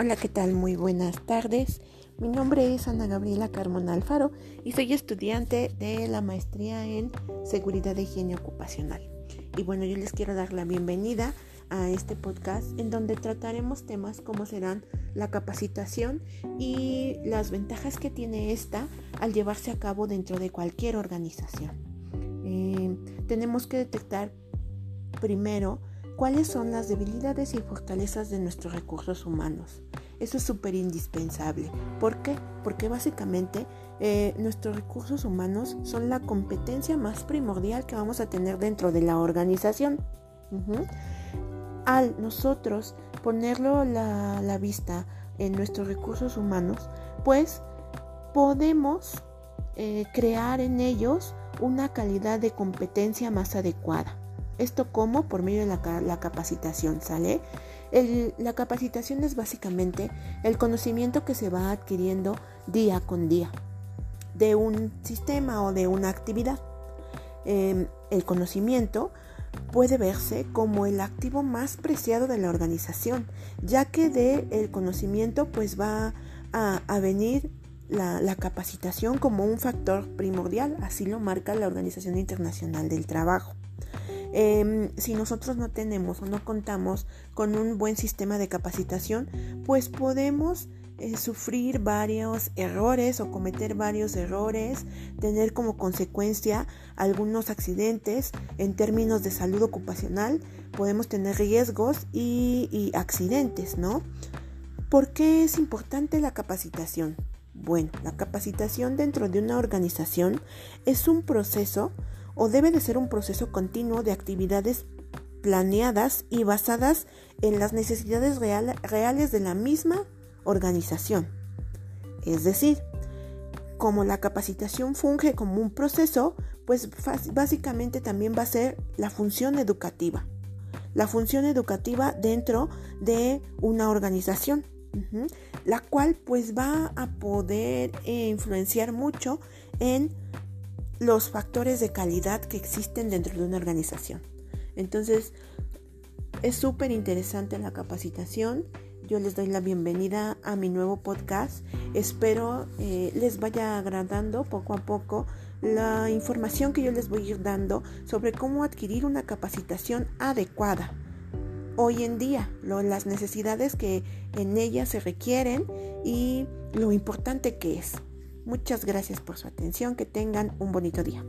Hola, ¿qué tal? Muy buenas tardes. Mi nombre es Ana Gabriela Carmona Alfaro y soy estudiante de la maestría en Seguridad de Higiene Ocupacional. Y bueno, yo les quiero dar la bienvenida a este podcast en donde trataremos temas como serán la capacitación y las ventajas que tiene esta al llevarse a cabo dentro de cualquier organización. Eh, tenemos que detectar primero cuáles son las debilidades y fortalezas de nuestros recursos humanos. Eso es súper indispensable. ¿Por qué? Porque básicamente eh, nuestros recursos humanos son la competencia más primordial que vamos a tener dentro de la organización. Al nosotros ponerlo la, la vista en nuestros recursos humanos, pues podemos eh, crear en ellos una calidad de competencia más adecuada. ¿Esto cómo? Por medio de la, capacitación, ¿sale? la capacitación es básicamente el conocimiento que se va adquiriendo día con día de un sistema o de una actividad. Em, el conocimiento puede verse como el activo más preciado de la organización, ya que de el conocimiento pues va a, venir la, la, capacitación como un factor primordial, así lo marca la Organización Internacional del Trabajo. Em, si nosotros no tenemos o no contamos con un buen sistema de capacitación, pues podemos eh, sufrir varios errores o cometer varios errores, tener como consecuencia algunos accidentes en términos de salud ocupacional, podemos tener riesgos y, y accidentes, ¿no? ¿Por qué es importante la capacitación? Bueno, la capacitación dentro de una organización es un proceso o debe de ser un proceso continuo de actividades planeadas y basadas en las necesidades reales de la misma organización. Es decir, como la capacitación funge como un proceso, pues básicamente también va a ser la función educativa. La función educativa dentro de una organización, la cual pues va a poder eh, influenciar mucho en los factores de calidad que existen dentro de una organización. Entonces, es súper interesante la capacitación. Yo les doy la bienvenida a mi nuevo podcast. Espero eh, les vaya agradando poco a poco la información que yo les voy a ir dando sobre cómo adquirir una capacitación adecuada. Hoy en día, las necesidades que en ella se requieren y lo importante que es. Muchas gracias por su atención. Que tengan un bonito día.